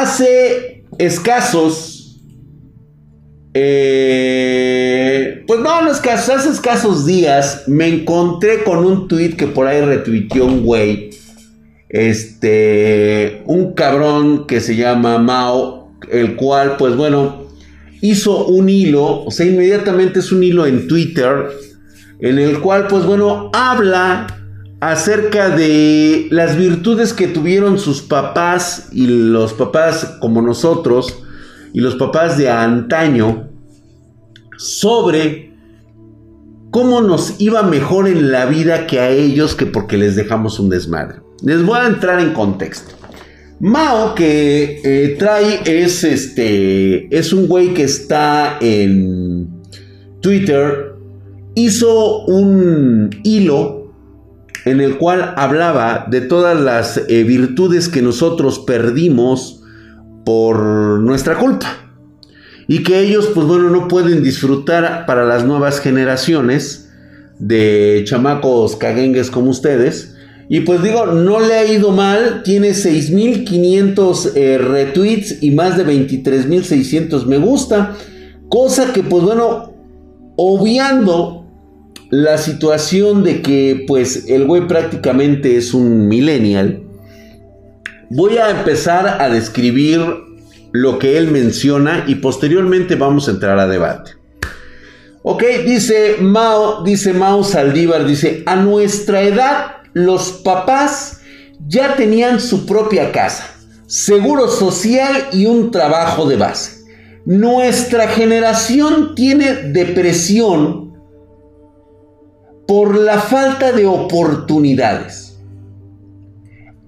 hace escasos, eh, pues no, no escasos, hace escasos días me encontré con un tweet que por ahí retuiteó un güey, este, un cabrón que se llama Mao, el cual, pues bueno, hizo un hilo, o sea, inmediatamente es un hilo en Twitter, en el cual, pues bueno, habla acerca de las virtudes que tuvieron sus papás y los papás como nosotros y los papás de antaño sobre cómo nos iba mejor en la vida que a ellos que porque les dejamos un desmadre. Les voy a entrar en contexto. Mao que eh, trae es este es un güey que está en Twitter hizo un hilo en el cual hablaba de todas las eh, virtudes que nosotros perdimos por nuestra culpa. Y que ellos, pues bueno, no pueden disfrutar para las nuevas generaciones de chamacos caguengues como ustedes. Y pues digo, no le ha ido mal, tiene 6.500 eh, retweets y más de 23.600 me gusta. Cosa que pues bueno, obviando la situación de que pues el güey prácticamente es un millennial, voy a empezar a describir lo que él menciona y posteriormente vamos a entrar a debate. Ok, dice Mao, dice Mao Saldívar, dice, a nuestra edad los papás ya tenían su propia casa, seguro social y un trabajo de base. Nuestra generación tiene depresión por la falta de oportunidades,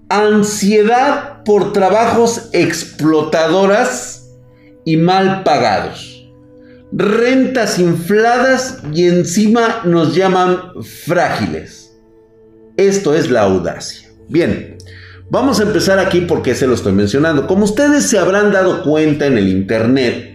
ansiedad por trabajos explotadoras y mal pagados, rentas infladas y encima nos llaman frágiles. Esto es la audacia. Bien, vamos a empezar aquí porque se lo estoy mencionando. Como ustedes se habrán dado cuenta en el Internet,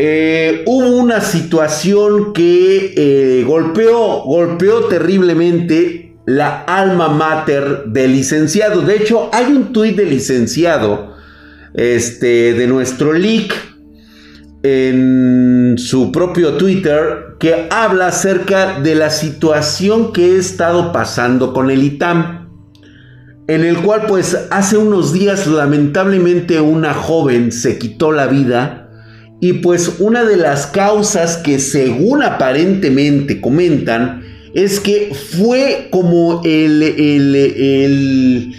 eh, hubo una situación que eh, golpeó, golpeó terriblemente la alma mater del licenciado. De hecho, hay un tuit del licenciado este, de nuestro leak en su propio Twitter que habla acerca de la situación que he estado pasando con el ITAM. En el cual pues hace unos días lamentablemente una joven se quitó la vida y pues una de las causas que según aparentemente comentan es que fue como el, el,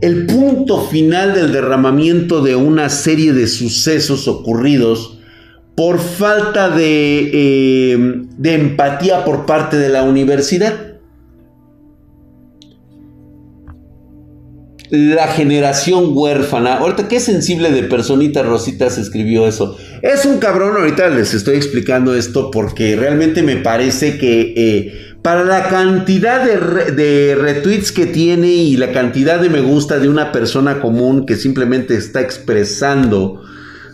el, punto final del derramamiento de una serie de sucesos ocurridos por falta de, eh, de empatía por parte de la universidad. La generación huérfana. Ahorita, qué sensible de personita Rositas escribió eso. Es un cabrón, ahorita les estoy explicando esto porque realmente me parece que eh, para la cantidad de, de, retweets que tiene y la cantidad de me gusta de una persona común que simplemente está expresando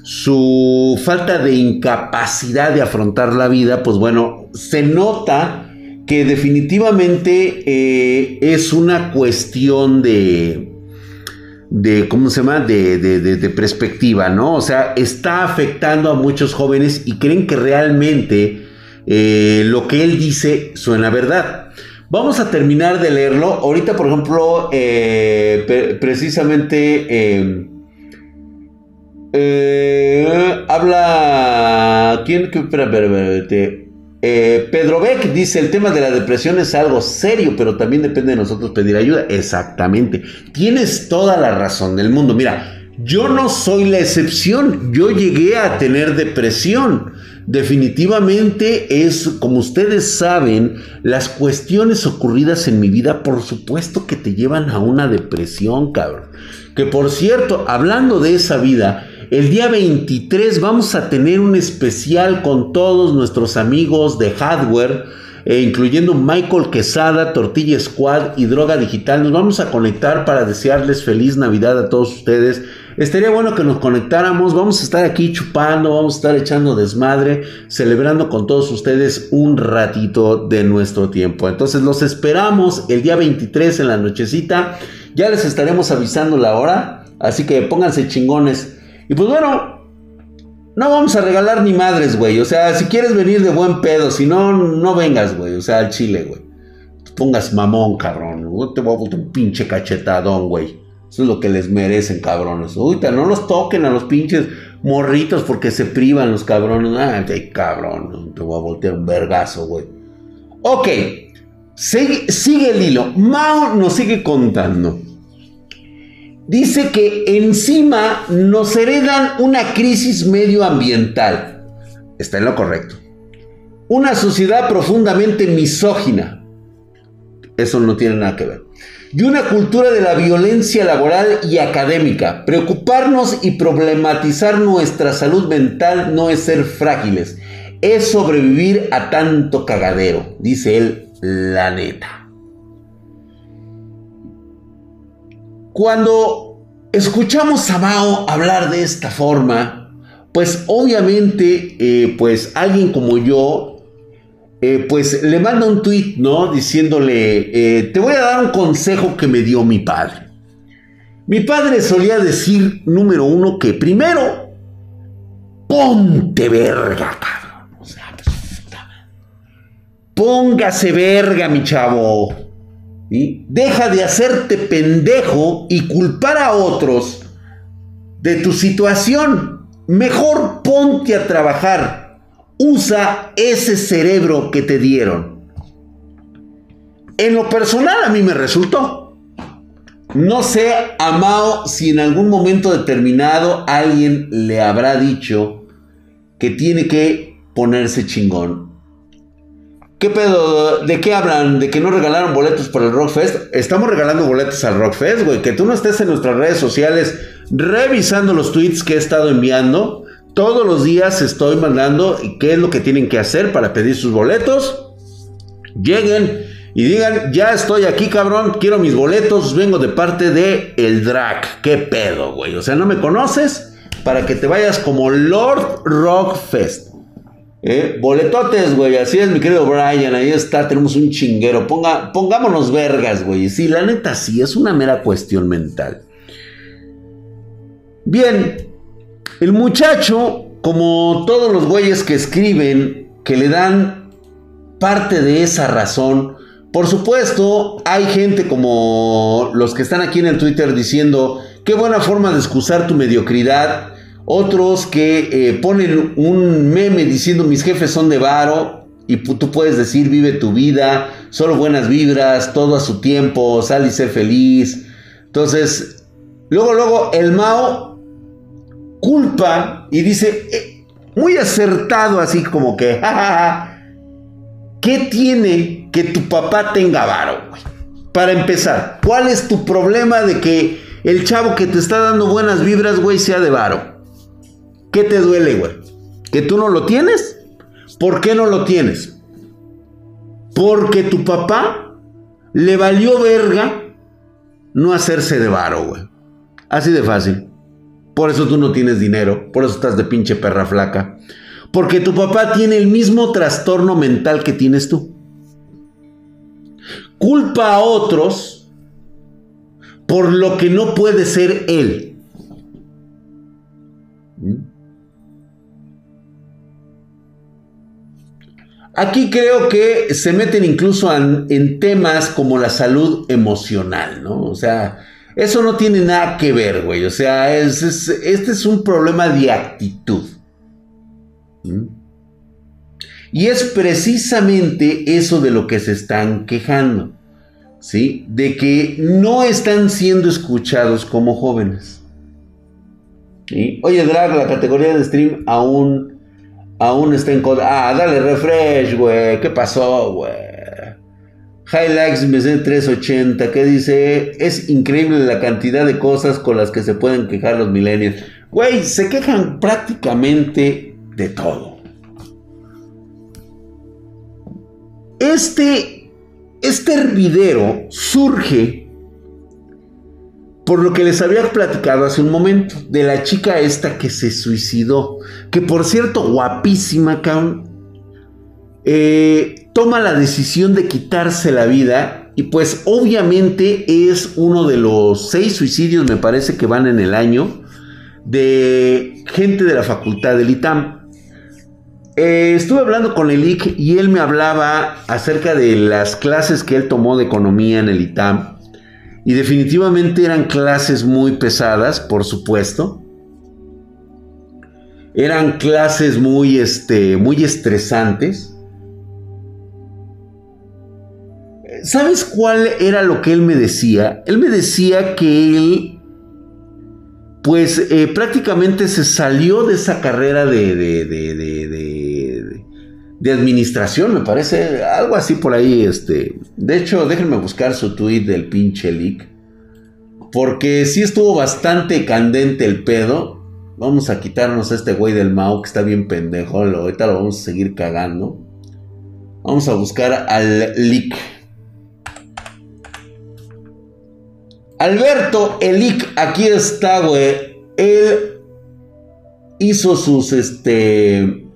su falta de incapacidad de afrontar la vida, pues bueno, se nota que definitivamente eh, es una cuestión de de, ¿cómo se llama? De, de, perspectiva, ¿no? O sea, está afectando a muchos jóvenes y creen que realmente eh, lo que él dice suena verdad. Vamos a terminar de leerlo. Ahorita, por ejemplo, eh, precisamente eh, habla... ¿Quién? Eh, Pedro Beck dice, el tema de la depresión es algo serio, pero también depende de nosotros pedir ayuda. Exactamente. Tienes toda la razón del mundo. Mira, yo no soy la excepción. Yo llegué a tener depresión. Definitivamente es, como ustedes saben, las cuestiones ocurridas en mi vida, por supuesto que te llevan a una depresión, cabrón. Que por cierto, hablando de esa vida, el día 23 vamos a tener un especial con todos nuestros amigos de hardware, eh, incluyendo Michael Quesada, Tortilla Squad y Droga Digital. Nos vamos a conectar para desearles feliz Navidad a todos ustedes. Estaría bueno que nos conectáramos. Vamos a estar aquí chupando, vamos a estar echando desmadre, celebrando con todos ustedes un ratito de nuestro tiempo. Entonces los esperamos el día 23 en la nochecita. Ya les estaremos avisando la hora. Así que pónganse chingones. Y pues bueno, no vamos a regalar ni madres, güey. O sea, si quieres venir de buen pedo, si no, no vengas, güey. O sea, al chile, güey. Pongas mamón, cabrón. te voy a botar un pinche cachetadón, güey. Eso es lo que les merecen, cabrones. Uy, no los toquen a los pinches morritos porque se privan los cabrones. Ay, cabrón. Te voy a voltear un vergazo, güey. Ok. Sigue, sigue el hilo. Mao nos sigue contando. Dice que encima nos heredan una crisis medioambiental. Está en lo correcto. Una sociedad profundamente misógina. Eso no tiene nada que ver y una cultura de la violencia laboral y académica. Preocuparnos y problematizar nuestra salud mental no es ser frágiles, es sobrevivir a tanto cagadero, dice él, la neta. Cuando escuchamos a Mao hablar de esta forma, pues obviamente, eh, pues alguien como yo eh, pues le manda un tweet, ¿no? Diciéndole, eh, te voy a dar un consejo que me dio mi padre. Mi padre solía decir, número uno, que primero, ponte verga, cabrón. O sea, póngase verga, mi chavo. Deja de hacerte pendejo y culpar a otros de tu situación. Mejor ponte a trabajar Usa ese cerebro que te dieron. En lo personal a mí me resultó. No sé a Mao si en algún momento determinado alguien le habrá dicho que tiene que ponerse chingón. ¿Qué pedo? ¿De qué hablan? ¿De que no regalaron boletos para el Rockfest? Estamos regalando boletos al Rockfest, güey. Que tú no estés en nuestras redes sociales revisando los tweets que he estado enviando. Todos los días estoy mandando qué es lo que tienen que hacer para pedir sus boletos. Lleguen y digan, ya estoy aquí, cabrón, quiero mis boletos, vengo de parte de El Drag. ¿Qué pedo, güey? O sea, ¿no me conoces? Para que te vayas como Lord Rock Fest. ¿Eh? Boletotes, güey, así es mi querido Brian, ahí está, tenemos un chinguero. Ponga, pongámonos vergas, güey. Sí, la neta sí, es una mera cuestión mental. Bien, el muchacho, como todos los güeyes que escriben, que le dan parte de esa razón, por supuesto, hay gente como los que están aquí en el Twitter diciendo, qué buena forma de excusar tu mediocridad. Otros que eh, ponen un meme diciendo mis jefes son de varo y tú puedes decir vive tu vida, solo buenas vibras, todo a su tiempo, sal y sé feliz. Entonces, luego, luego el Mao culpa y dice, eh, muy acertado así como que, ¿qué tiene que tu papá tenga varo? Para empezar, ¿cuál es tu problema de que el chavo que te está dando buenas vibras, güey, sea de varo? ¿Qué te duele, güey? ¿Que tú no lo tienes? ¿Por qué no lo tienes? Porque tu papá le valió verga no hacerse de varo, güey. Así de fácil. Por eso tú no tienes dinero, por eso estás de pinche perra flaca. Porque tu papá tiene el mismo trastorno mental que tienes tú. Culpa a otros por lo que no puede ser él. Aquí creo que se meten incluso en, temas como la salud emocional, ¿no? O sea, eso no tiene nada que ver, güey. O sea, este es un problema de actitud. ¿Mm? Y es precisamente eso de lo que se están quejando. ¿Sí? De que no están siendo escuchados como jóvenes. Oye, Drag, la categoría de stream aún, aún está en... Ah, dale refresh, güey. ¿Qué pasó, güey? Highlights MZ 380 que dice, es increíble la cantidad de cosas con las que se pueden quejar los millennials. Güey, se quejan prácticamente de todo. Este, este hervidero surge por lo que les había platicado hace un momento, de la chica esta que se suicidó, que por cierto, guapísima. Eh, toma la decisión de quitarse la vida Y pues obviamente es uno de los seis suicidios, me parece que van en el año, de gente de la facultad del ITAM. Eh, estuve hablando con el y él me hablaba acerca de las clases que él tomó de economía en el ITAM. Y definitivamente eran clases muy pesadas, por supuesto. Eran clases muy, este, muy estresantes. ¿Sabes cuál era lo que él me decía? Él me decía que él, pues eh, prácticamente se salió de esa carrera de, de, administración, me parece, algo así por ahí. Este. De hecho, déjenme buscar su tweet del pinche leak. Porque sí estuvo bastante candente el pedo. Vamos a quitarnos a este güey del Mao que está bien pendejo. Ahorita lo vamos a seguir cagando. Vamos a buscar al leak. Alberto Elic, aquí está, güey. Él hizo sus, este...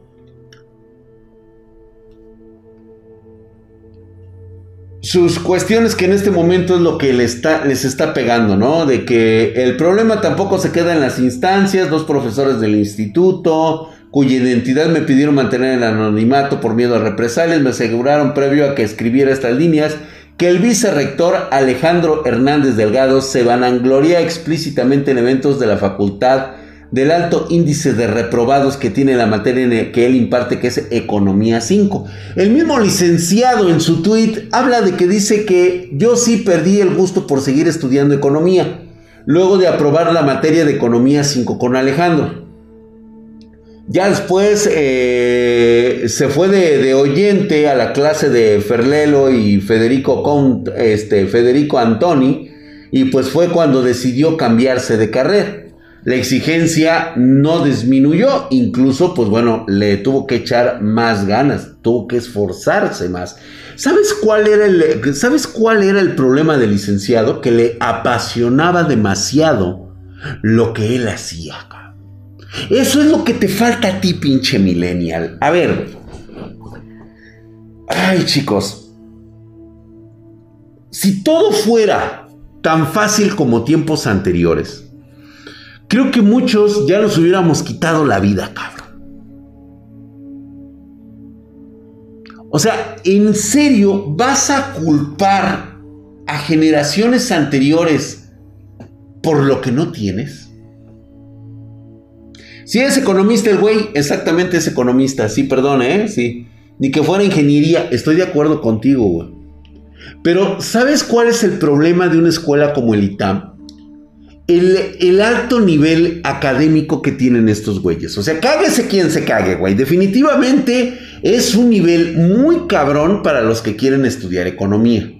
Sus cuestiones que en este momento es lo que les está, les está pegando, ¿no? De que el problema tampoco se queda en las instancias, dos profesores del instituto, cuya identidad me pidieron mantener el anonimato por miedo a represalias, me aseguraron previo a que escribiera estas líneas que el vicerrector Alejandro Hernández Delgado se vanagloria explícitamente en eventos de la facultad del alto índice de reprobados que tiene la materia que él imparte, que es Economía 5. El mismo licenciado en su tweet habla de que dice que yo sí perdí el gusto por seguir estudiando economía, luego de aprobar la materia de Economía 5 con Alejandro. Ya después eh, se fue de, oyente a la clase de Ferlelo y Federico, este, Federico Antoni y pues fue cuando decidió cambiarse de carrera. La exigencia no disminuyó, incluso pues bueno, le tuvo que echar más ganas, tuvo que esforzarse más. ¿Sabes cuál era el, ¿sabes cuál era el problema del licenciado? Que le apasionaba demasiado lo que él hacía. Eso es lo que te falta a ti, pinche millennial. A ver. Ay, chicos. Si todo fuera tan fácil como tiempos anteriores, creo que muchos ya nos hubiéramos quitado la vida, cabrón. O sea, ¿en serio vas a culpar a generaciones anteriores por lo que no tienes? Si es economista el güey, exactamente es economista. Sí, perdón, ¿eh? Sí. Ni que fuera ingeniería. Estoy de acuerdo contigo, güey. Pero, ¿sabes cuál es el problema de una escuela como el ITAM? El, alto nivel académico que tienen estos güeyes. O sea, cáguese quien se cague, güey. Definitivamente es un nivel muy cabrón para los que quieren estudiar economía.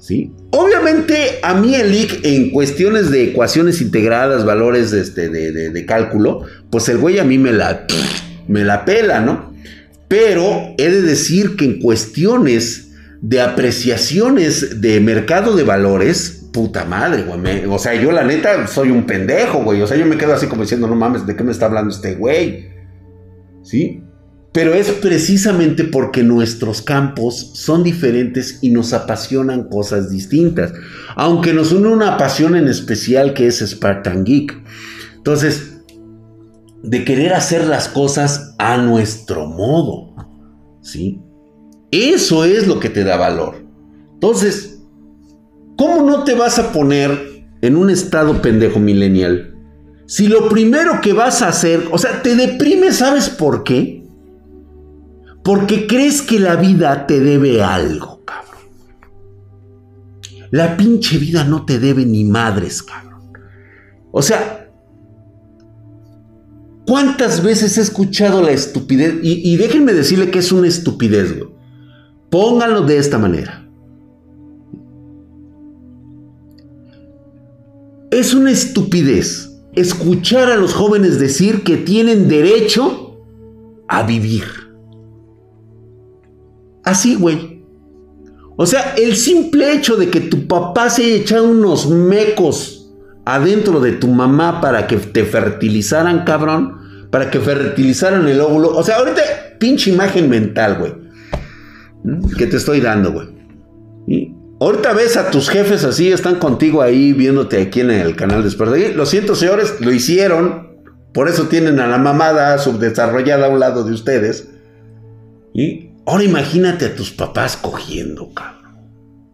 ¿Sí? Obviamente a mí el IC en cuestiones de ecuaciones integradas, valores este, de, cálculo, pues el güey a mí me la, me la pela, ¿no? Pero he de decir que en cuestiones de apreciaciones de mercado de valores, puta madre, güey. o sea, yo la neta soy un pendejo, güey. O sea, yo me quedo así como diciendo, no mames, ¿de qué me está hablando este güey? ¿Sí? Pero es precisamente porque nuestros campos son diferentes y nos apasionan cosas distintas. Aunque nos une una pasión en especial que es Spartan Geek. Entonces, de querer hacer las cosas a nuestro modo. ¿Sí? Eso es lo que te da valor. Entonces, ¿cómo no te vas a poner en un estado pendejo millennial? Si lo primero que vas a hacer, o sea, te deprime, ¿sabes por qué? Porque crees que la vida te debe algo, cabrón. La pinche vida no te debe ni madres, cabrón. O sea, ¿cuántas veces he escuchado la estupidez? Y, déjenme decirle que es una estupidez, güey. Pónganlo de esta manera. Es una estupidez escuchar a los jóvenes decir que tienen derecho a vivir. Así, güey. O sea, el simple hecho de que tu papá se haya echado unos mecos adentro de tu mamá para que te fertilizaran, cabrón. Para que fertilizaran el óvulo. O sea, ahorita, pinche imagen mental, güey. Que te estoy dando, güey. Ahorita ves a tus jefes así, están contigo ahí viéndote aquí en el canal de Lo siento, señores, lo hicieron. Por eso tienen a la mamada subdesarrollada a un lado de ustedes. Y ahora imagínate a tus papás cogiendo, cabrón.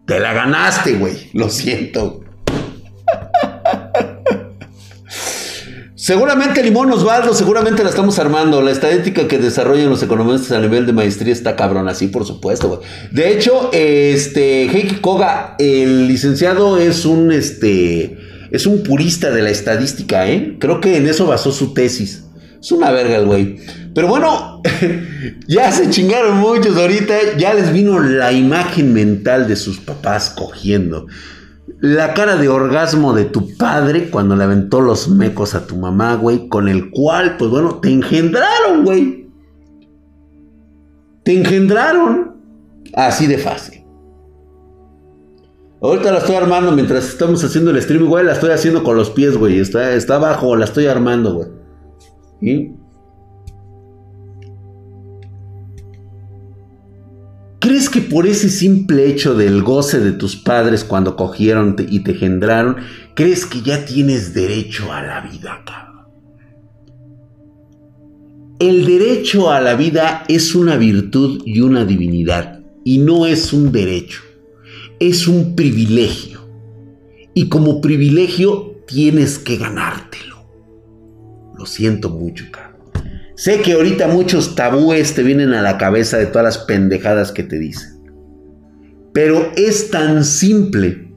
Te la ganaste, güey. Lo siento. Seguramente Limón Osvaldo, seguramente la estamos armando. La estadística que desarrollan los economistas a nivel de maestría está cabrón, así por supuesto, güey. De hecho, este Heiki Koga, el licenciado es un este es un purista de la estadística, ¿eh? Creo que en eso basó su tesis. Es una verga el güey. Pero bueno, ya se chingaron muchos ahorita, ya les vino la imagen mental de sus papás cogiendo la cara de orgasmo de tu padre cuando le aventó los mecos a tu mamá, güey, con el cual, pues bueno, te engendraron, güey. Te engendraron. Así de fácil. Ahorita la estoy armando mientras estamos haciendo el stream, güey, la estoy haciendo con los pies, güey. Está, está abajo, la estoy armando, güey. ¿Y? ¿Crees que por ese simple hecho del goce de tus padres cuando cogieron y te generaron, crees que ya tienes derecho a la vida, cabrón? El derecho a la vida es una virtud y una divinidad, y no es un derecho, es un privilegio. Y como privilegio tienes que ganártelo. Lo siento mucho, cabrón. Sé que ahorita muchos tabúes te vienen a la cabeza de todas las pendejadas que te dicen. Pero es tan simple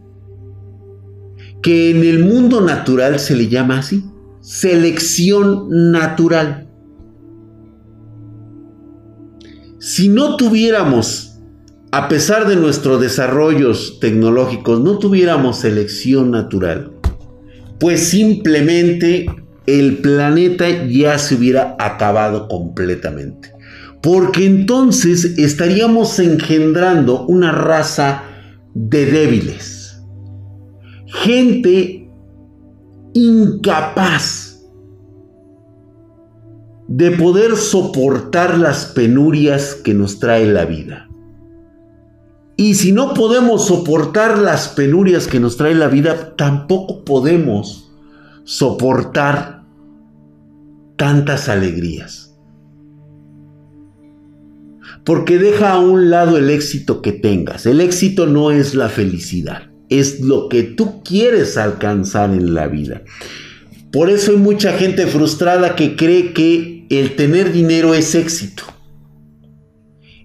que en el mundo natural se le llama así. Selección natural. Si no tuviéramos, a pesar de nuestros desarrollos tecnológicos, no tuviéramos selección natural, pues simplemente el planeta ya se hubiera acabado completamente. Porque entonces estaríamos engendrando una raza de débiles. Gente incapaz de poder soportar las penurias que nos trae la vida. Y si no podemos soportar las penurias que nos trae la vida, tampoco podemos soportar tantas alegrías. Porque deja a un lado el éxito que tengas. El éxito no es la felicidad, es lo que tú quieres alcanzar en la vida. Por eso hay mucha gente frustrada que cree que el tener dinero es éxito.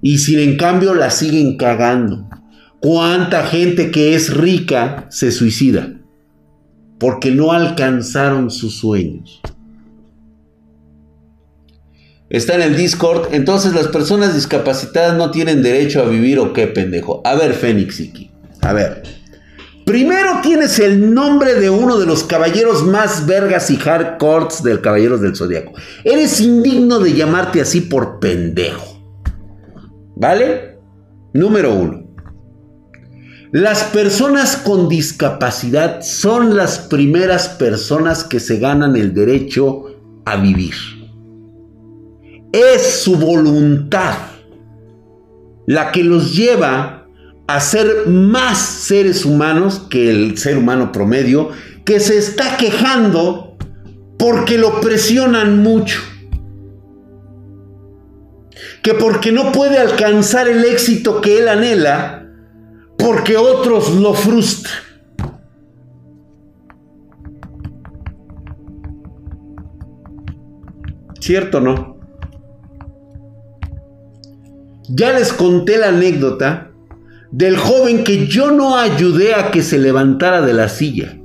Y sin en cambio la siguen cagando. ¿Cuánta gente que es rica se suicida? Porque no alcanzaron sus sueños está en el Discord. Entonces las personas discapacitadas no tienen derecho a vivir o qué pendejo. A ver, Fénix Iki. A ver. Primero tienes el nombre de uno de los caballeros más vergas y hardcores del Caballeros del Zodiaco. Eres indigno de llamarte así por pendejo. ¿Vale? Número uno. Las personas con discapacidad son las primeras personas que se ganan el derecho a vivir es su voluntad la que los lleva a ser más seres humanos que el ser humano promedio que se está quejando porque lo presionan mucho. Que porque no puede alcanzar el éxito que él anhela, porque otros lo frustran. ¿Cierto o no? Ya les conté la anécdota del joven que yo no ayudé a que se levantara de la silla.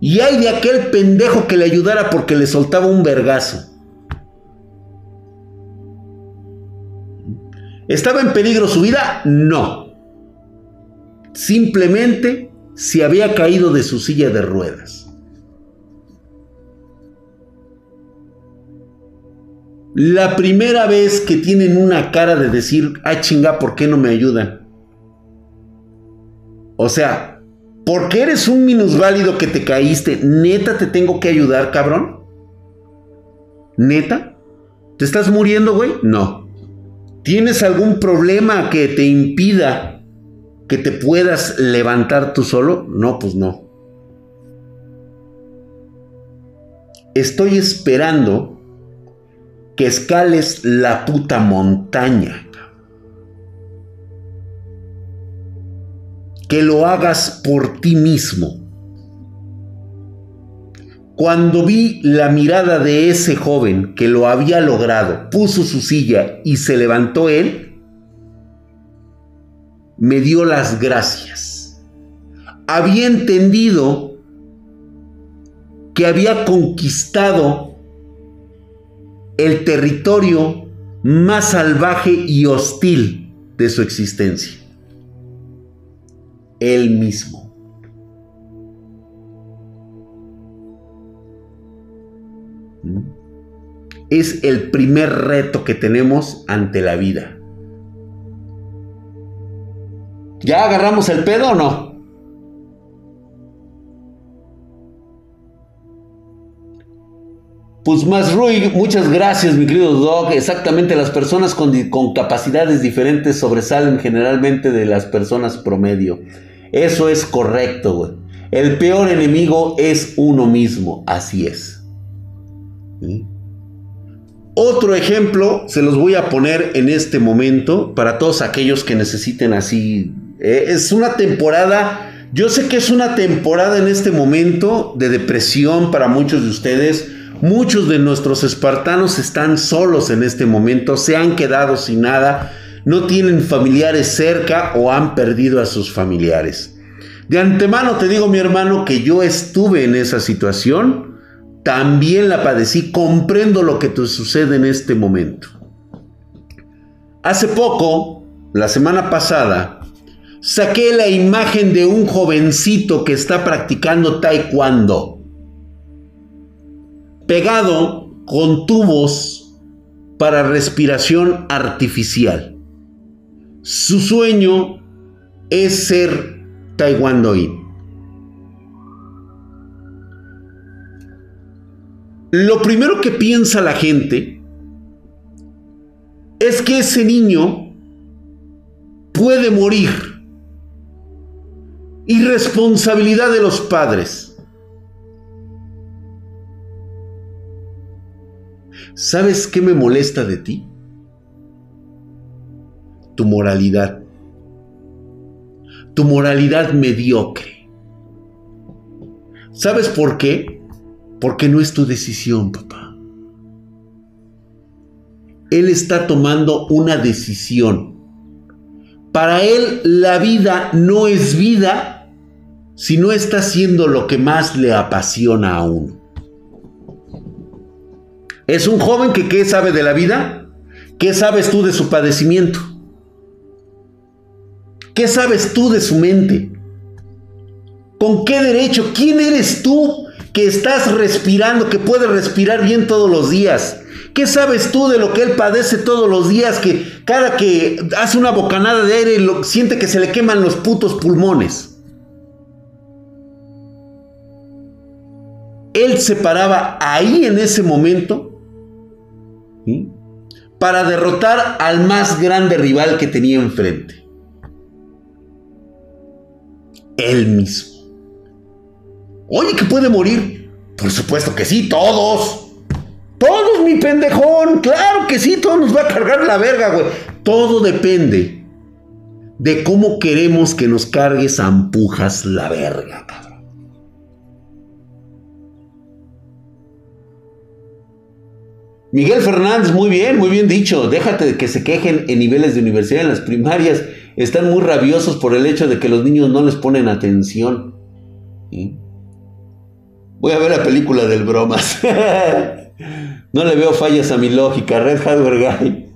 Y hay de aquel pendejo que le ayudara porque le soltaba un vergazo. ¿Estaba en peligro su vida? No. Simplemente se había caído de su silla de ruedas. La primera vez que tienen una cara de decir, ah chinga, ¿por qué no me ayudan? O sea, porque eres un minusválido que te caíste, neta te tengo que ayudar, cabrón. ¿Neta? ¿Te estás muriendo, güey? No. ¿Tienes algún problema que te impida que te puedas levantar tú solo? No, pues no. Estoy esperando que escales la puta montaña. Que lo hagas por ti mismo. Cuando vi la mirada de ese joven que lo había logrado, puso su silla y se levantó él, me dio las gracias. Había entendido que había conquistado el territorio más salvaje y hostil de su existencia. Él mismo. Es el primer reto que tenemos ante la vida. ¿Ya agarramos el pedo o no? Pues más Rui, muchas gracias mi querido Doc. Exactamente, las personas con, con, capacidades diferentes sobresalen generalmente de las personas promedio. Eso es correcto, güey. El peor enemigo es uno mismo, así es. Otro ejemplo se los voy a poner en este momento para todos aquellos que necesiten así. Eh, es una temporada, yo sé que es una temporada en este momento de depresión para muchos de ustedes. Muchos de nuestros espartanos están solos en este momento, se han quedado sin nada, no tienen familiares cerca o han perdido a sus familiares. De antemano te digo mi hermano que yo estuve en esa situación también la padecí, comprendo lo que te sucede en este momento. Hace poco, la semana pasada, saqué la imagen de un jovencito que está practicando taekwondo, pegado con tubos para respiración artificial. Su sueño es ser taekwondoín. lo primero que piensa la gente es que ese niño puede morir. Irresponsabilidad de los padres. ¿Sabes qué me molesta de ti? Tu moralidad. Tu moralidad mediocre. ¿Sabes por qué? Porque no es tu decisión, papá. Él está tomando una decisión. Para él la vida no es vida si no está haciendo lo que más le apasiona a uno. Es un joven que ¿qué sabe de la vida? ¿Qué sabes tú de su padecimiento? ¿Qué sabes tú de su mente? ¿Con qué derecho? ¿Quién eres tú que estás respirando, que puede respirar bien todos los días. ¿Qué sabes tú de lo que él padece todos los días? Que cada que hace una bocanada de aire siente que se le queman los putos pulmones. Él se paraba ahí en ese momento para derrotar al más grande rival que tenía enfrente. Él mismo. Oye, que puede morir. Por supuesto que sí, todos. Todos, mi pendejón. Claro que sí, todo nos va a cargar la verga, güey. Todo depende de cómo queremos que nos cargues a empujas la verga, Miguel Fernández, muy bien, muy bien dicho. Déjate de que se quejen en niveles de universidad, en las primarias. Están muy rabiosos por el hecho de que los niños no les ponen atención. Voy a ver la película del bromas. no le veo fallas a mi lógica. Red Hardware Guy.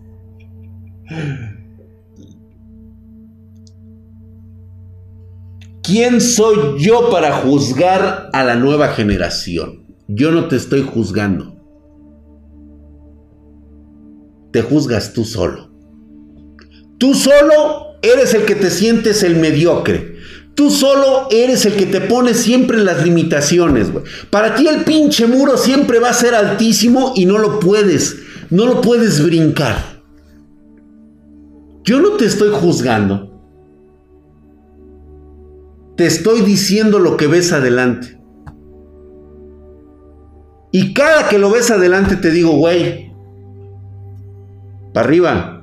¿Quién soy yo para juzgar a la nueva generación? Yo no te estoy juzgando. Te juzgas tú solo. Tú solo eres el que te sientes el mediocre. Tú solo eres el que te pone siempre las limitaciones, güey. Para ti el pinche muro siempre va a ser altísimo y no lo puedes, no lo puedes brincar. Yo no te estoy juzgando. te estoy diciendo lo que ves adelante. Y cada que lo ves adelante te digo, güey, para arriba.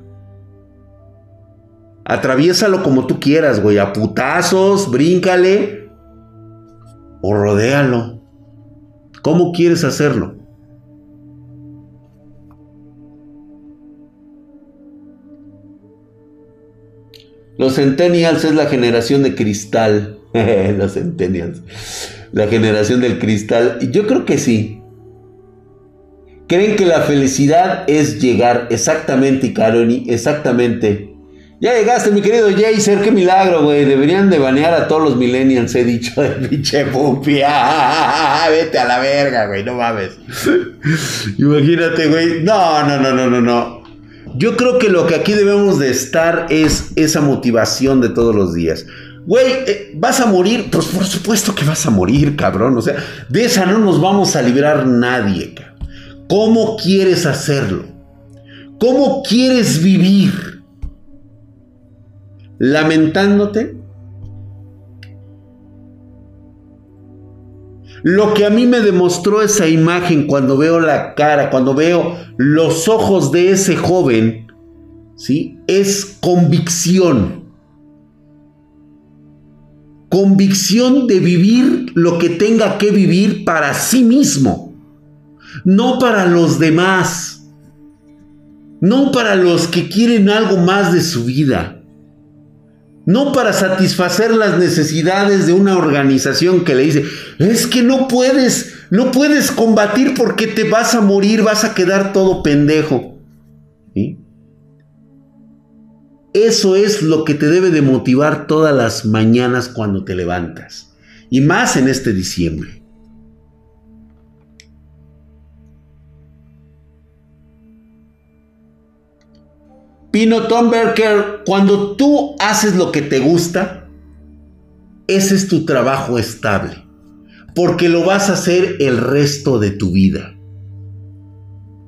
Atraviésalo como tú quieras, güey. A putazos, bríncale. O rodéalo. ¿Cómo quieres hacerlo? Los Centennials es la generación de cristal. Los Centennials. La generación del cristal. Yo creo que sí. Creen que la felicidad es llegar exactamente, Caroni, exactamente. Ya llegaste, mi querido Jaser, qué milagro, güey. Deberían de banear a todos los millennials, he dicho de pinche pupia. Vete a la verga, güey, no mames. Imagínate, güey. No, no, no, no, no, no. Yo creo que lo que aquí debemos de estar es esa motivación de todos los días. Güey, eh, ¿vas a morir? Pues por supuesto que vas a morir, cabrón. O sea, de esa no nos vamos a librar nadie, cabrón. ¿Cómo quieres hacerlo? ¿Cómo quieres vivir? ¿Lamentándote? Lo que a mí me demostró esa imagen cuando veo la cara, cuando veo los ojos de ese joven, ¿sí? Es convicción. Convicción de vivir lo que tenga que vivir para sí mismo, no para los demás, no para los que quieren algo más de su vida no para satisfacer las necesidades de una organización que le dice, es que no puedes, no puedes combatir porque te vas a morir, vas a quedar todo pendejo. Eso es lo que te debe de motivar todas las mañanas cuando te levantas. Y más en este diciembre. Pino Tomberger, cuando tú haces lo que te gusta, ese es tu trabajo estable, porque lo vas a hacer el resto de tu vida.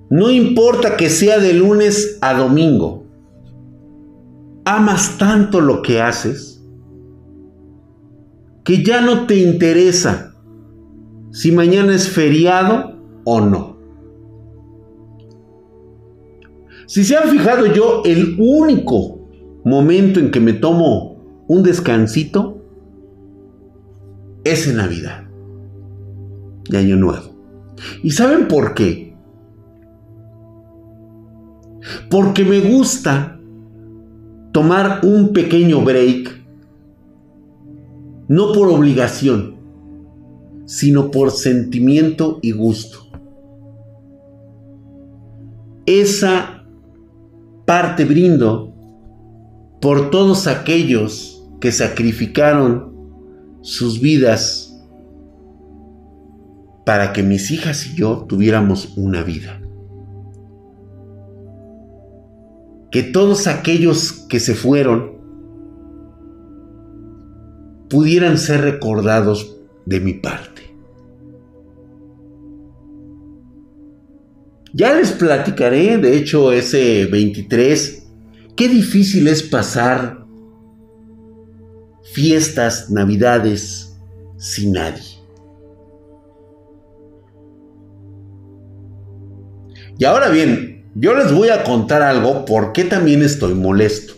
No importa que sea de lunes a domingo, amas tanto lo que haces que ya no te interesa si mañana es feriado o no. Si se han fijado yo, el único momento en que me tomo un descansito es en Navidad de Año Nuevo. ¿Y saben por qué? Porque me gusta tomar un pequeño break, no por obligación, sino por sentimiento y gusto. Esa parte brindo por todos aquellos que sacrificaron sus vidas para que mis hijas y yo tuviéramos una vida. Que todos aquellos que se fueron pudieran ser recordados de mi parte. Ya les platicaré, de hecho, ese 23, qué difícil es pasar fiestas, navidades sin nadie. Y ahora bien, yo les voy a contar algo porque también estoy molesto.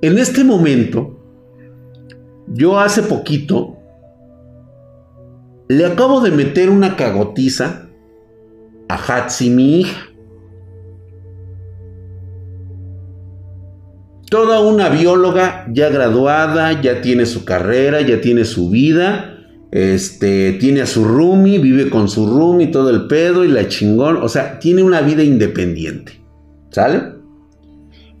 En este momento, yo hace poquito le acabo de meter una cagotiza a Hatsi, mi hija. Toda una bióloga ya graduada, ya tiene su carrera, ya tiene su vida, este, tiene a su roomie, vive con su roomie, todo el pedo y la chingón, o sea, tiene una vida independiente. ¿Sale?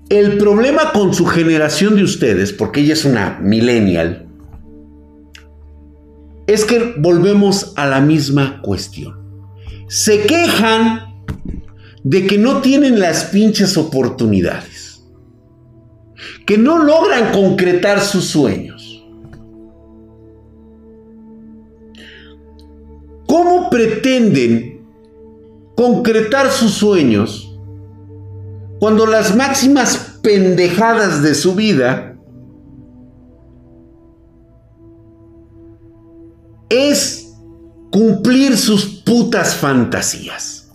El problema con su generación de ustedes, porque ella es una millennial, es que volvemos a la misma cuestión se quejan de que no tienen las pinches oportunidades, que no logran concretar sus sueños. ¿Cómo pretenden concretar sus sueños cuando las máximas pendejadas de su vida es cumplir sus putas fantasías.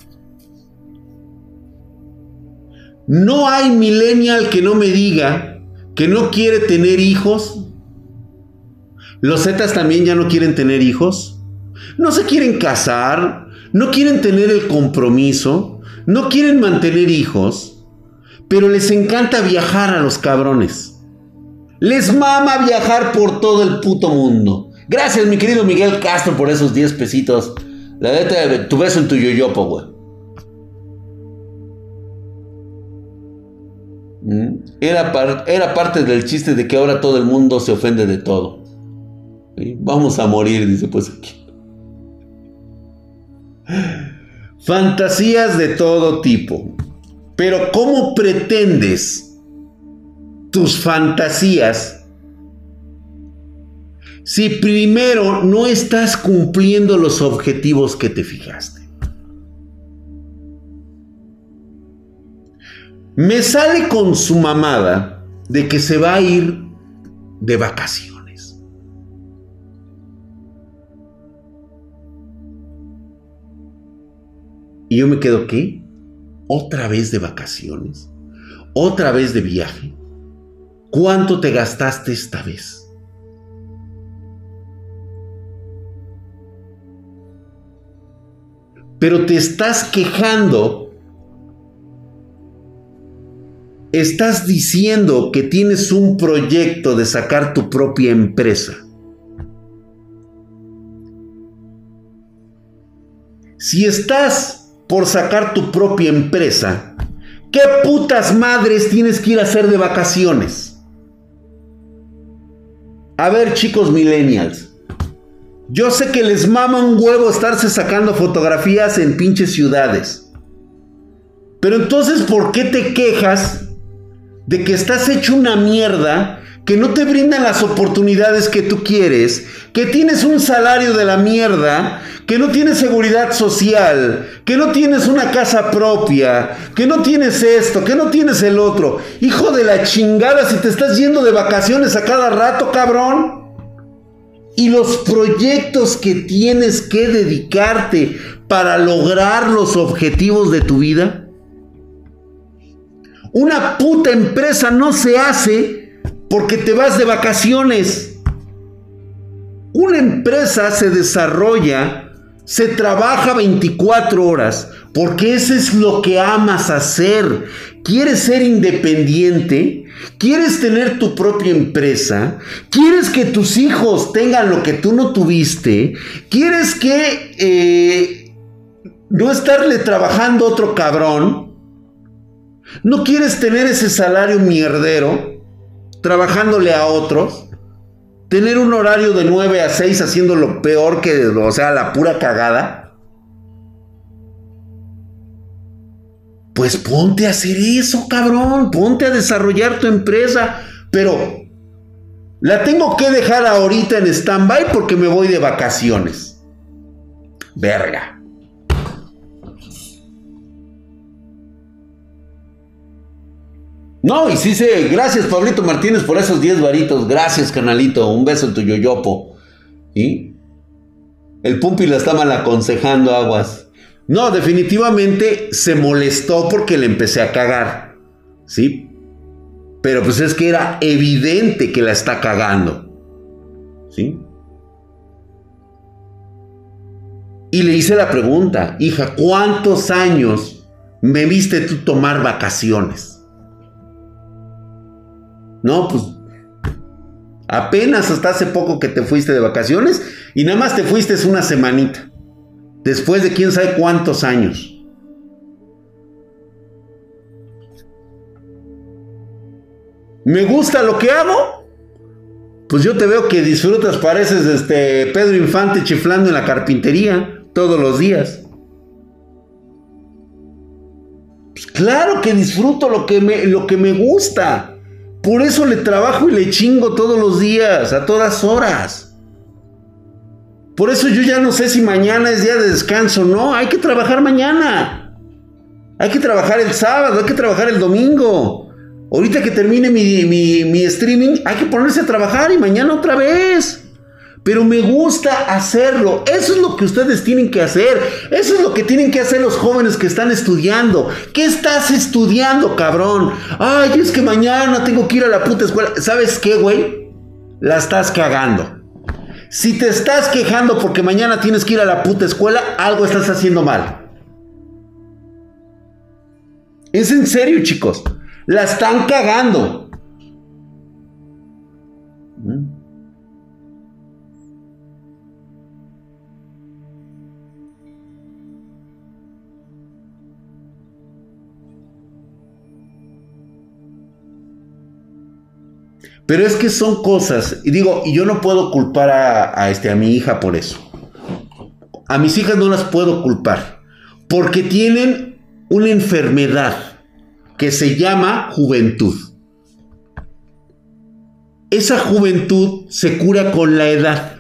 No hay millennial que no me diga que no quiere tener hijos. Los Zetas también ya no quieren tener hijos. No se quieren casar. No quieren tener el compromiso. No quieren mantener hijos. Pero les encanta viajar a los cabrones. Les mama viajar por todo el puto mundo. Gracias, mi querido Miguel Castro, por esos 10 pesitos. La neta, tu beso en tu yoyopo, güey. Mm, era, era, parte del chiste de que ahora todo el mundo se ofende de todo. Vamos a morir, dice pues aquí. Fantasías de todo tipo. Pero ¿cómo pretendes tus fantasías si primero no estás cumpliendo los objetivos que te fijaste? Me sale con su mamada de que se va a ir de vacaciones. Y yo me quedo, ¿qué? ¿Otra vez de vacaciones? ¿Otra vez de viaje? ¿Cuánto te gastaste esta vez? Pero te estás quejando. Estás diciendo que tienes un proyecto de sacar tu propia empresa. Si estás por sacar tu propia empresa, ¿qué putas madres tienes que ir a hacer de vacaciones? A ver, chicos millennials. Yo sé que les mama un huevo estarse sacando fotografías en pinches ciudades. Pero entonces, ¿por qué te quejas de que estás hecho una mierda, que no te brindan las oportunidades que tú quieres, que tienes un salario de la mierda, que no tienes seguridad social, que no tienes una casa propia, que no tienes esto, que no tienes el otro. Hijo de la chingada, si te estás yendo de vacaciones a cada rato, cabrón. Y los proyectos que tienes que dedicarte para lograr los objetivos de tu vida. Una puta empresa no se hace porque te vas de vacaciones. Una empresa se desarrolla se trabaja 24 horas porque eso es lo que amas hacer. ¿Quieres ser independiente? ¿Quieres tener tu propia empresa? ¿Quieres que tus hijos tengan lo que tú no tuviste? ¿Quieres que eh, no estarle trabajando otro cabrón? ¿No quieres tener ese salario mierdero trabajándole a otros? tener un horario de 9 a 6 haciendo lo peor que, o sea, la pura cagada. Pues ponte a hacer eso, cabrón. Ponte a desarrollar tu empresa. Pero la tengo que dejar ahorita en stand-by porque me voy de vacaciones. Verga. No, y sí sé, gracias Pablito Martínez por esos 10 varitos. Gracias, canalito. Un beso en tu yoyopo. ¿Y? El Pumpi la está mal aconsejando, aguas. No, definitivamente se molestó porque le empecé a cagar. ¿Sí? Pero pues es que era evidente que la está cagando. ¿Sí? Y le hice la pregunta, hija, ¿cuántos años me viste tú tomar vacaciones? No, pues apenas hasta hace poco que te fuiste de vacaciones y nada más te fuiste una semanita. Después de quién sabe cuántos años. ¿Me gusta lo que hago? Pues yo te veo que disfrutas, pareces este Pedro Infante chiflando en la carpintería todos los días. Pues claro que disfruto lo que me, lo que me gusta. Por eso le trabajo y le chingo todos los días, a todas horas. Por eso yo ya no sé si mañana es día de descanso. No, hay que trabajar mañana. Hay que trabajar el sábado, hay que trabajar el domingo. Ahorita que termine mi, mi, streaming, hay que ponerse a trabajar y mañana otra vez. Pero me gusta hacerlo. Eso es lo que ustedes tienen que hacer. Eso es lo que tienen que hacer los jóvenes que están estudiando. ¿Qué estás estudiando, cabrón? Ay, es que mañana tengo que ir a la puta escuela. ¿Sabes qué, güey? La estás cagando. Si te estás quejando porque mañana tienes que ir a la puta escuela, algo estás haciendo mal. Es en serio, chicos. La están cagando. Pero es que son cosas, y digo, y yo no puedo culpar a, este, a mi hija por eso. A mis hijas no las puedo culpar, porque tienen una enfermedad que se llama juventud. Esa juventud se cura con la edad.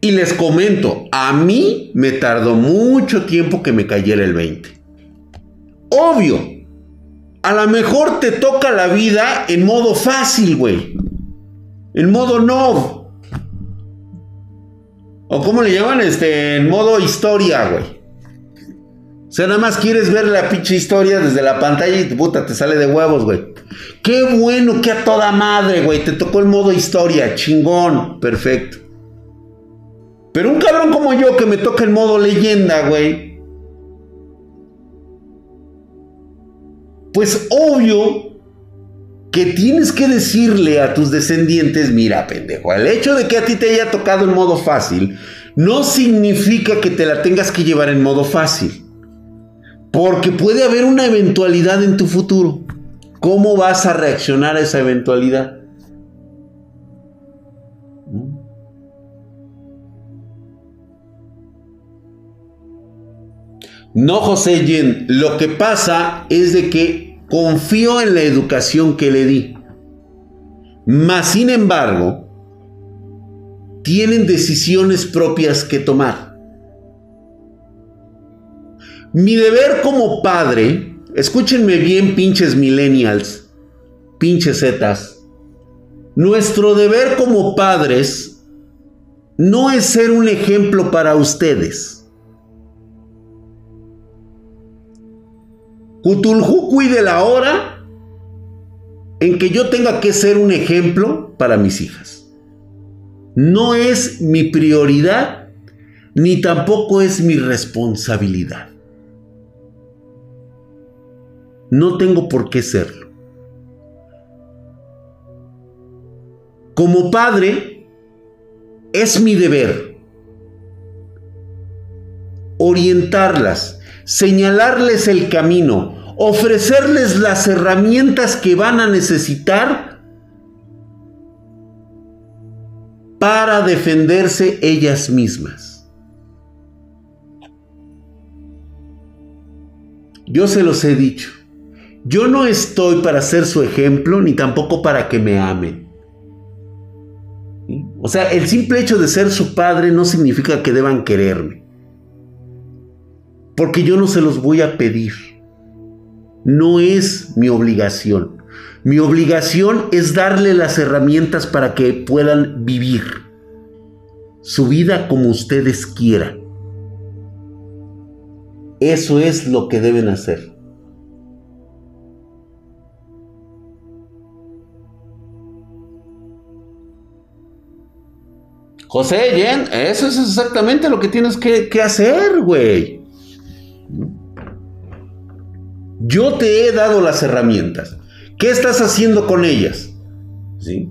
Y les comento, a mí me tardó mucho tiempo que me cayera el 20. Obvio, a lo mejor te toca la vida en modo fácil, güey. En modo no. O como le llaman, este, en modo historia, güey. O sea, nada más quieres ver la pinche historia desde la pantalla y puta, te sale de huevos, güey. Qué bueno, que a toda madre, güey. Te tocó el modo historia, chingón, perfecto. Pero un cabrón como yo que me toca el modo leyenda, güey. Pues obvio que tienes que decirle a tus descendientes, mira pendejo, el hecho de que a ti te haya tocado en modo fácil, no significa que te la tengas que llevar en modo fácil. Porque puede haber una eventualidad en tu futuro. ¿Cómo vas a reaccionar a esa eventualidad? No, José Yen, lo que pasa es de que Confío en la educación que le di. Mas, sin embargo, tienen decisiones propias que tomar. Mi deber como padre, escúchenme bien pinches millennials, pinches zetas, nuestro deber como padres no es ser un ejemplo para ustedes Cthulhu cuide la hora en que yo tenga que ser un ejemplo para mis hijas. No es mi prioridad ni tampoco es mi responsabilidad. No tengo por qué serlo. Como padre, es mi deber orientarlas, señalarles el camino, ofrecerles las herramientas que van a necesitar para defenderse ellas mismas. Yo se los he dicho. Yo no estoy para ser su ejemplo ni tampoco para que me amen. O sea, el simple hecho de ser su padre no significa que deban quererme. Porque yo no se los voy a pedir no es mi obligación. Mi obligación es darle las herramientas para que puedan vivir su vida como ustedes quieran. Eso es lo que deben hacer. José, Jen, eso es exactamente lo que tienes que, que hacer, güey. Yo te he dado las herramientas. ¿Qué estás haciendo con ellas? ¿Sí?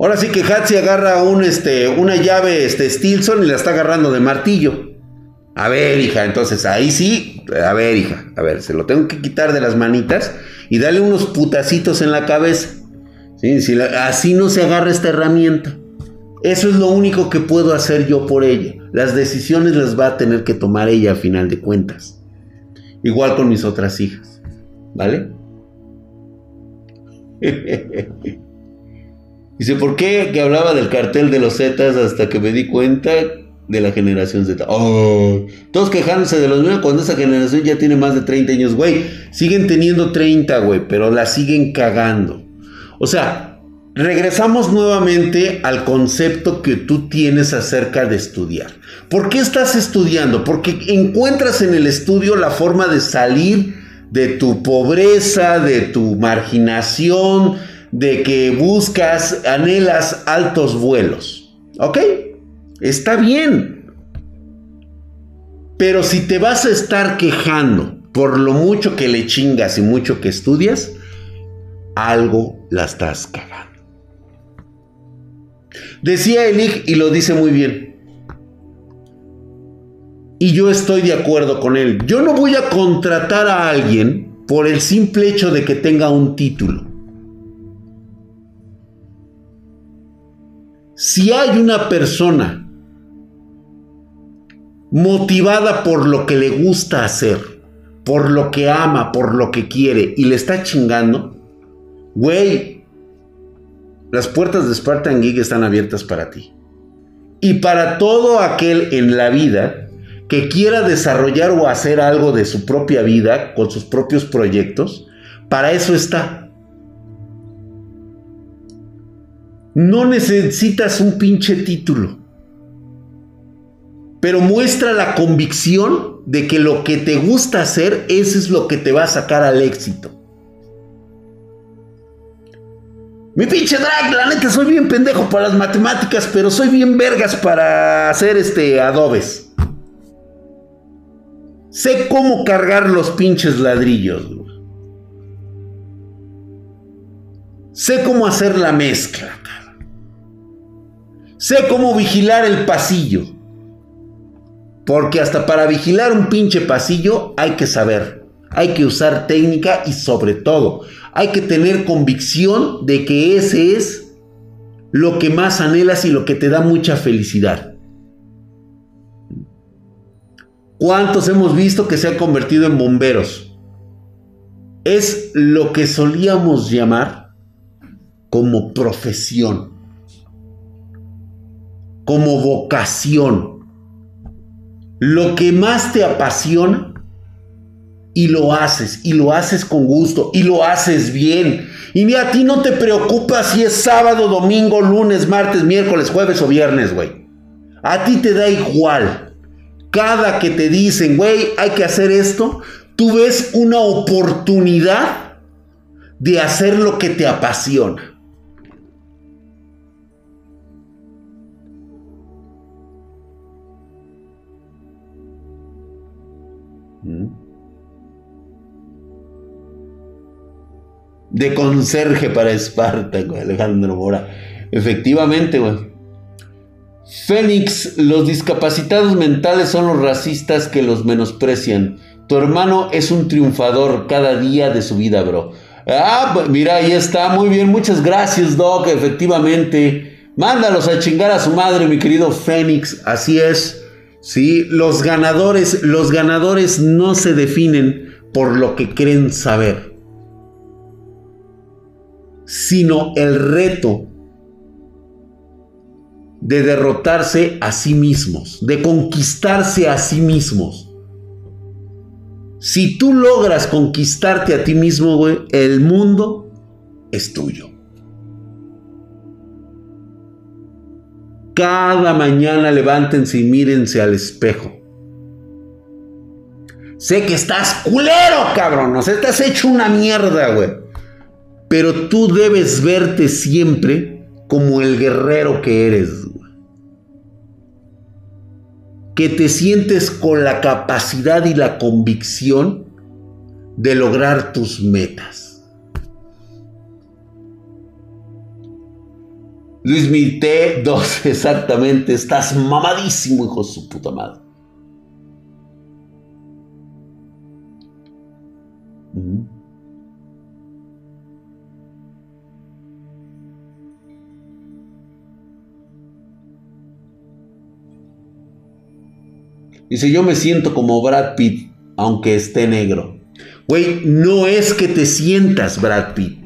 Ahora sí que Hatsi agarra un, este, una llave este, Stilson y la está agarrando de martillo. A ver, hija, entonces ahí sí, a ver, hija, a ver, se lo tengo que quitar de las manitas y darle unos putacitos en la cabeza. ¿Sí? Si así no se agarra esta herramienta. Eso es lo único que puedo hacer yo por ella. Las decisiones las va a tener que tomar ella a final de cuentas. Igual con mis otras hijas. ¿Vale? Dice, ¿por qué que hablaba del cartel de los Zetas hasta que me di cuenta de la generación Z? Oh, todos quejándose de los nuevos cuando esa generación ya tiene más de 30 años, güey. Siguen teniendo 30, güey, pero la siguen cagando. O sea, regresamos nuevamente al concepto que tú tienes acerca de estudiar. ¿Por qué estás estudiando? Porque encuentras en el estudio la forma de salir de tu pobreza, de tu marginación, de que buscas, anhelas altos vuelos. ¿Ok? Está bien. Pero si te vas a estar quejando por lo mucho que le chingas y mucho que estudias, algo la estás cagando. Decía Elig y lo dice muy bien. Y yo estoy de acuerdo con él. Yo no voy a contratar a alguien por el simple hecho de que tenga un título. Si hay una persona motivada por lo que le gusta hacer, por lo que ama, por lo que quiere y le está chingando, güey, las puertas de Spartan Geek están abiertas para ti. Y para todo aquel en la vida que quiera desarrollar o hacer algo de su propia vida con sus propios proyectos, para eso está. No necesitas un pinche título pero muestra la convicción de que lo que te gusta hacer, eso es lo que te va a sacar al éxito. Mi pinche drag, la neta, soy bien pendejo para las matemáticas, pero soy bien vergas para hacer este adobes. Sé cómo cargar los pinches ladrillos. Sé cómo hacer la mezcla. Sé cómo vigilar el pasillo. Porque hasta para vigilar un pinche pasillo hay que saber, hay que usar técnica y sobre todo hay que tener convicción de que ese es lo que más anhelas y lo que te da mucha felicidad. ¿Cuántos hemos visto que se han convertido en bomberos? Es lo que solíamos llamar como profesión, como vocación lo que más te apasiona y lo haces, y lo haces con gusto, y lo haces bien. Y ni a ti no te preocupa si es sábado, domingo, lunes, martes, miércoles, jueves o viernes, güey. A ti te da igual. Cada que te dicen, güey, hay que hacer esto, tú ves una oportunidad de hacer lo que te apasiona. De conserje para Espartaco, Alejandro Mora. Efectivamente, güey. Fénix, los discapacitados mentales son los racistas que los menosprecian. Tu hermano es un triunfador cada día de su vida, bro. Ah, mira, ahí está, muy bien, muchas gracias, Doc, efectivamente. Mándalos a chingar a su madre, mi querido Fénix, así es. Sí, los ganadores, los ganadores no se definen por lo que creen saber, sino el reto de derrotarse a sí mismos, de conquistarse a sí mismos. Si tú logras conquistarte a ti mismo, güey, el mundo es tuyo. Cada mañana levántense y mírense al espejo. Sé que estás culero, cabrón. O sea, estás hecho una mierda, güey. Pero tú debes verte siempre como el guerrero que eres. Que te sientes con la capacidad y la convicción de lograr tus metas. Luis Mite 2, exactamente. Estás mamadísimo, hijo de su puta madre. Dice, yo me siento como Brad Pitt, aunque esté negro. Güey, no es que te sientas Brad Pitt.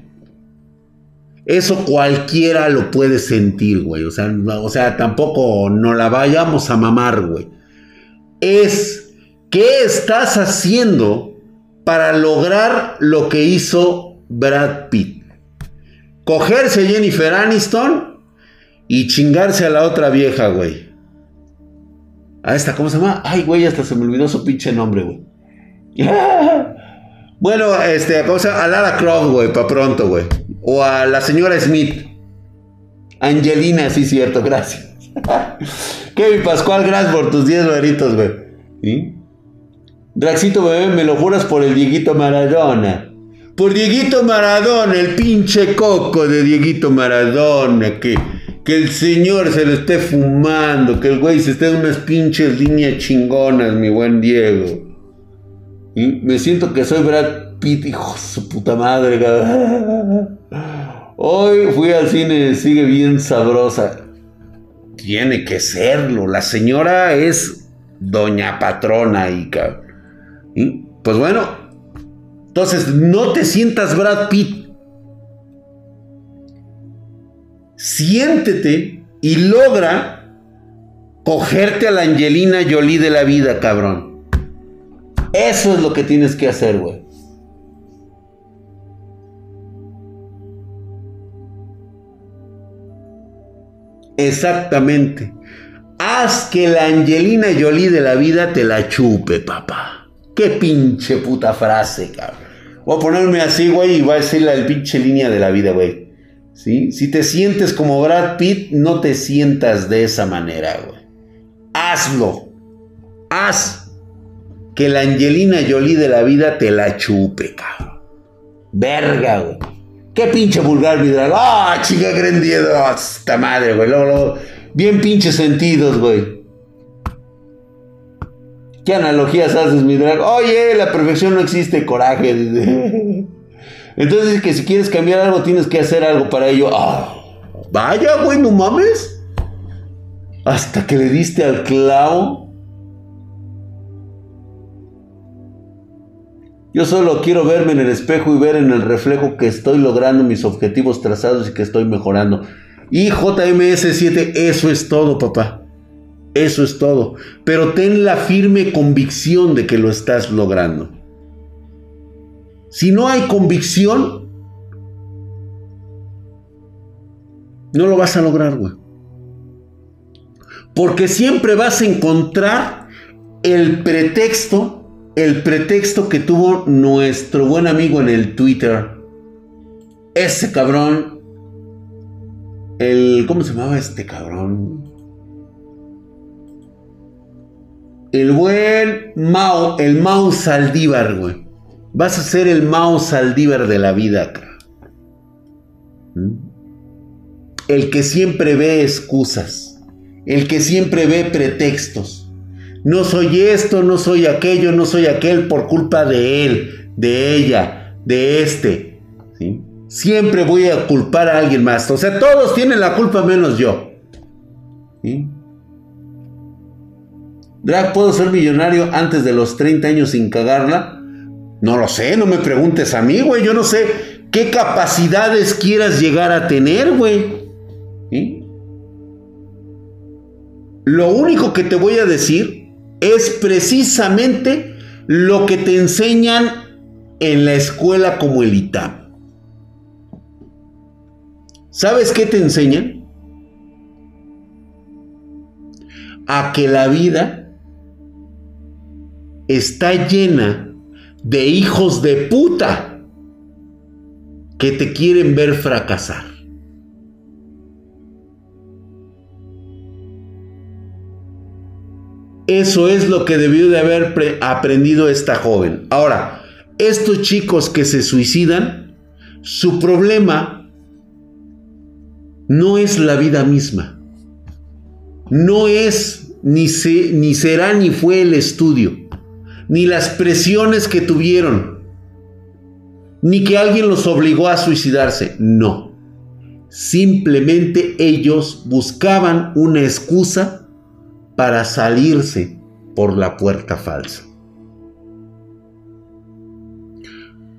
Eso cualquiera lo puede sentir, güey. O sea, o sea, tampoco no la vayamos a mamar, güey. Es qué estás haciendo para lograr lo que hizo Brad Pitt. cogerse a Jennifer Aniston y chingarse a la otra vieja, güey. A esta, ¿cómo se llama? Ay, güey, hasta se me olvidó su pinche nombre, güey. bueno, este, ¿cómo se llama? A Lara Croft, güey, para pronto, güey. O a la señora Smith. Angelina, sí, cierto, gracias. Kevin Pascual, gracias por tus 10 varitos, güey. ¿Sí? Draxito, bebé, me lo juras por el Dieguito Maradona. Por Dieguito Maradona, el pinche coco de Dieguito Maradona, que, que el señor se lo esté fumando, que el güey se esté en unas pinches líneas chingonas, mi buen Diego. ¿Y? Me siento que soy Brad Pitt, hijo de su puta madre. Hoy fui al cine, sigue bien sabrosa. Tiene que serlo. La señora es doña patrona y Pues bueno, entonces no te sientas Brad Pitt. Siéntete y logra cogerte a la Angelina Jolie de la vida, cabrón. Eso es lo que tienes que hacer, güey. Exactamente. Haz que la Angelina Jolie de la vida te la chupe, papá. Qué pinche puta frase, cabrón. Voy a ponerme así, güey, y va a decir la pinche línea de la vida, güey. ¿Sí? Si te sientes como Brad Pitt, no te sientas de esa manera, güey. Hazlo. Haz que la Angelina Jolie de la vida te la chupe, cabrón. Verga, güey. Qué pinche vulgar mi ¡Ah, chica grandiedo! ¡Esta madre, güey! bien pinches sentidos, güey. ¿Qué analogías haces, mi drag? Oye, la perfección no existe, coraje. Entonces, que si quieres cambiar algo, tienes que hacer algo para ello. ¡Ah! Vaya, güey, no mames. Hasta que le diste al clavo. Yo solo quiero verme en el espejo y ver en el reflejo que estoy logrando mis objetivos trazados y que estoy mejorando. Y JMS7, eso es todo, papá. Eso es todo. Pero ten la firme convicción de que lo estás logrando. Si no hay convicción, no lo vas a lograr, güey. Porque siempre vas a encontrar el pretexto el pretexto que tuvo nuestro buen amigo en el Twitter. Ese cabrón. El. ¿Cómo se llamaba este cabrón? El buen Mao. El Mao Saldívar, güey. Vas a ser el Mao Saldívar de la vida. ¿Mm? El que siempre ve excusas. El que siempre ve pretextos no soy esto, no soy aquello, no soy aquel por culpa de él, de ella, de este. Siempre voy a culpar a alguien más. O sea, todos tienen la culpa menos yo. Drag, ¿puedo ser millonario antes de los 30 años sin cagarla? No lo sé, no me preguntes a mí, güey. Yo no sé qué capacidades quieras llegar a tener, güey. Lo único que te voy a decir es precisamente lo que te enseñan en la escuela como el ITAM. ¿Sabes qué te enseñan? A que la vida está llena de hijos de puta que te quieren ver fracasar. Eso es lo que debió de haber aprendido esta joven. Ahora, estos chicos que se suicidan, su problema no es la vida misma. No es, ni, ni será, ni fue el estudio, ni las presiones que tuvieron, ni que alguien los obligó a suicidarse. No. Simplemente ellos buscaban una excusa para salirse por la puerta falsa.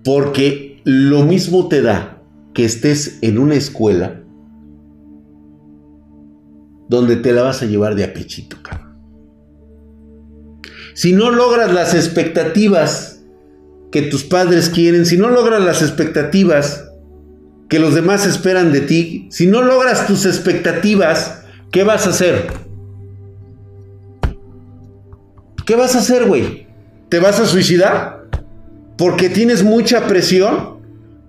Porque lo mismo te da que estés en una escuela donde te la vas a llevar de apechito, Si no logras las expectativas que tus padres quieren, si no logras las expectativas que los demás esperan de ti, si no logras tus expectativas, ¿qué vas a hacer? ¿Qué vas a hacer, güey? ¿Te vas a suicidar? ¿Porque tienes mucha presión?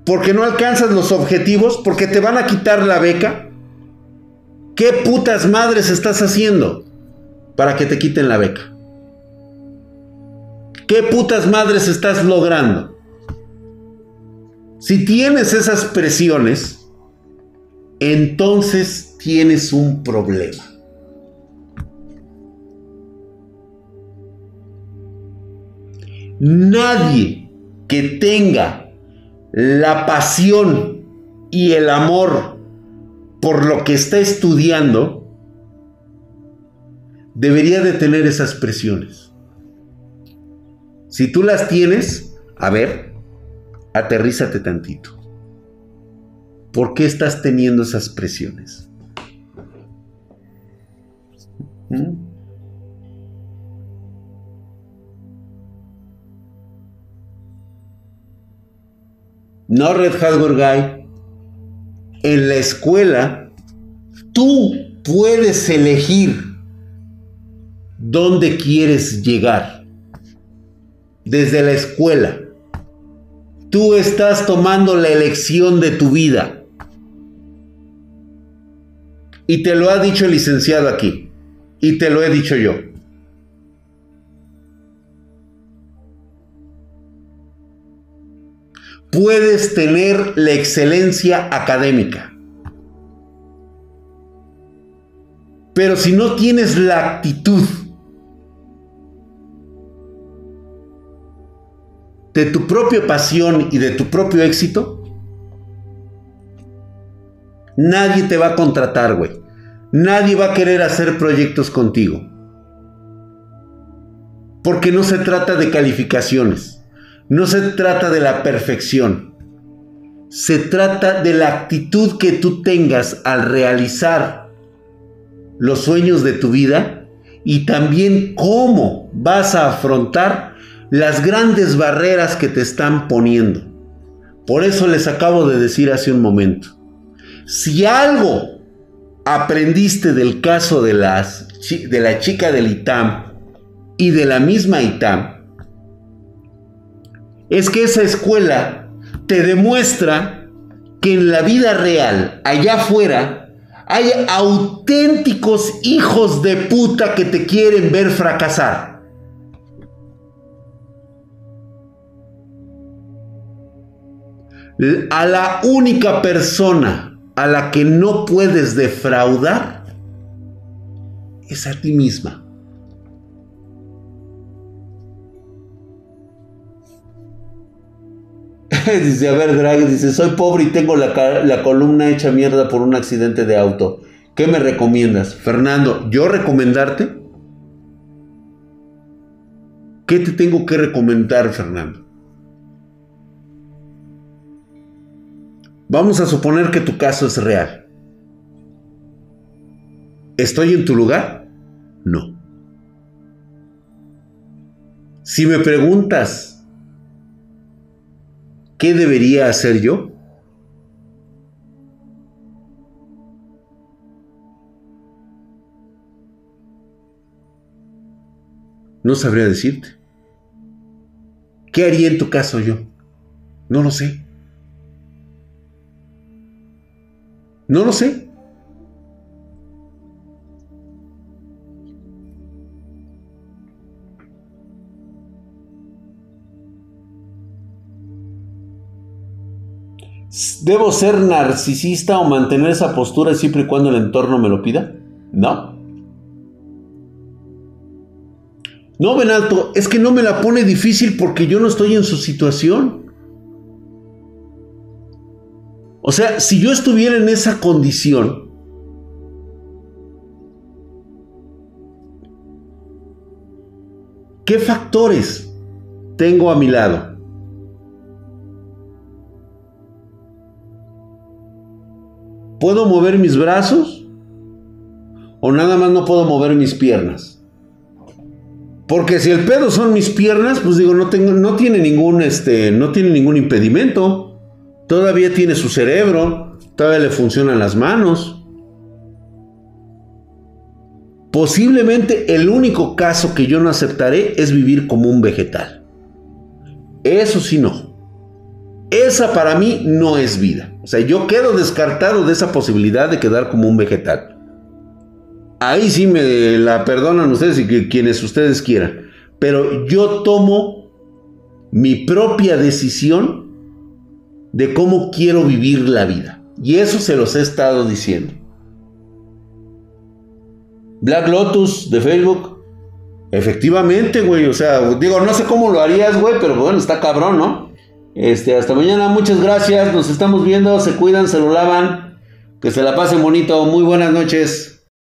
¿Porque no alcanzas los objetivos? ¿Porque te van a quitar la beca? ¿Qué putas madres estás haciendo para que te quiten la beca? ¿Qué putas madres estás logrando? Si tienes esas presiones, entonces tienes un problema. Nadie que tenga la pasión y el amor por lo que está estudiando debería de tener esas presiones. Si tú las tienes, a ver, aterrízate tantito. ¿Por qué estás teniendo esas presiones? ¿Mm? No Red Hardware Guy. En la escuela, tú puedes elegir dónde quieres llegar. Desde la escuela. Tú estás tomando la elección de tu vida. Y te lo ha dicho el licenciado aquí. Y te lo he dicho yo. Puedes tener la excelencia académica. Pero si no tienes la actitud de tu propia pasión y de tu propio éxito, nadie te va a contratar, güey. Nadie va a querer hacer proyectos contigo. Porque no se trata de calificaciones. No se trata de la perfección. Se trata de la actitud que tú tengas al realizar los sueños de tu vida y también cómo vas a afrontar las grandes barreras que te están poniendo. Por eso les acabo de decir hace un momento, si algo aprendiste del caso de, las, de la chica del ITAM y de la misma ITAM, es que esa escuela te demuestra que en la vida real, allá afuera, hay auténticos hijos de puta que te quieren ver fracasar. A la única persona a la que no puedes defraudar es a ti misma. dice, a ver, Drag, dice, soy pobre y tengo la, la columna hecha mierda por un accidente de auto. ¿Qué me recomiendas? Fernando, ¿yo recomendarte? ¿Qué te tengo que recomendar, Fernando? Vamos a suponer que tu caso es real. ¿Estoy en tu lugar? No. Si me preguntas, ¿qué debería hacer yo? No sabría decirte. ¿Qué haría en tu caso yo? No lo sé. No lo sé. ¿Debo ser narcisista o mantener esa postura siempre y cuando el entorno me lo pida? No. No, Benalto, es que no me la pone difícil porque yo no estoy en su situación. O sea, si yo estuviera en esa condición, ¿qué factores tengo a mi lado? ¿Puedo mover mis brazos? ¿O nada más no puedo mover mis piernas? Porque si el pedo son mis piernas, pues digo, no tengo, no tiene ningún, este, no tiene ningún impedimento todavía tiene su cerebro, todavía le funcionan las manos. Posiblemente el único caso que yo no aceptaré es vivir como un vegetal. Eso sí no. Esa para mí no es vida. O sea, yo quedo descartado de esa posibilidad de quedar como un vegetal. Ahí sí me la perdonan ustedes y quienes ustedes quieran. Pero yo tomo mi propia decisión de cómo quiero vivir la vida. Y eso se los he estado diciendo. Black Lotus de Facebook. Efectivamente, güey. O sea, digo, no sé cómo lo harías, güey, pero bueno, está cabrón, ¿no? Este, hasta mañana, muchas gracias. Nos estamos viendo. Se cuidan, se lo lavan. Que se la pasen bonito. Muy buenas noches.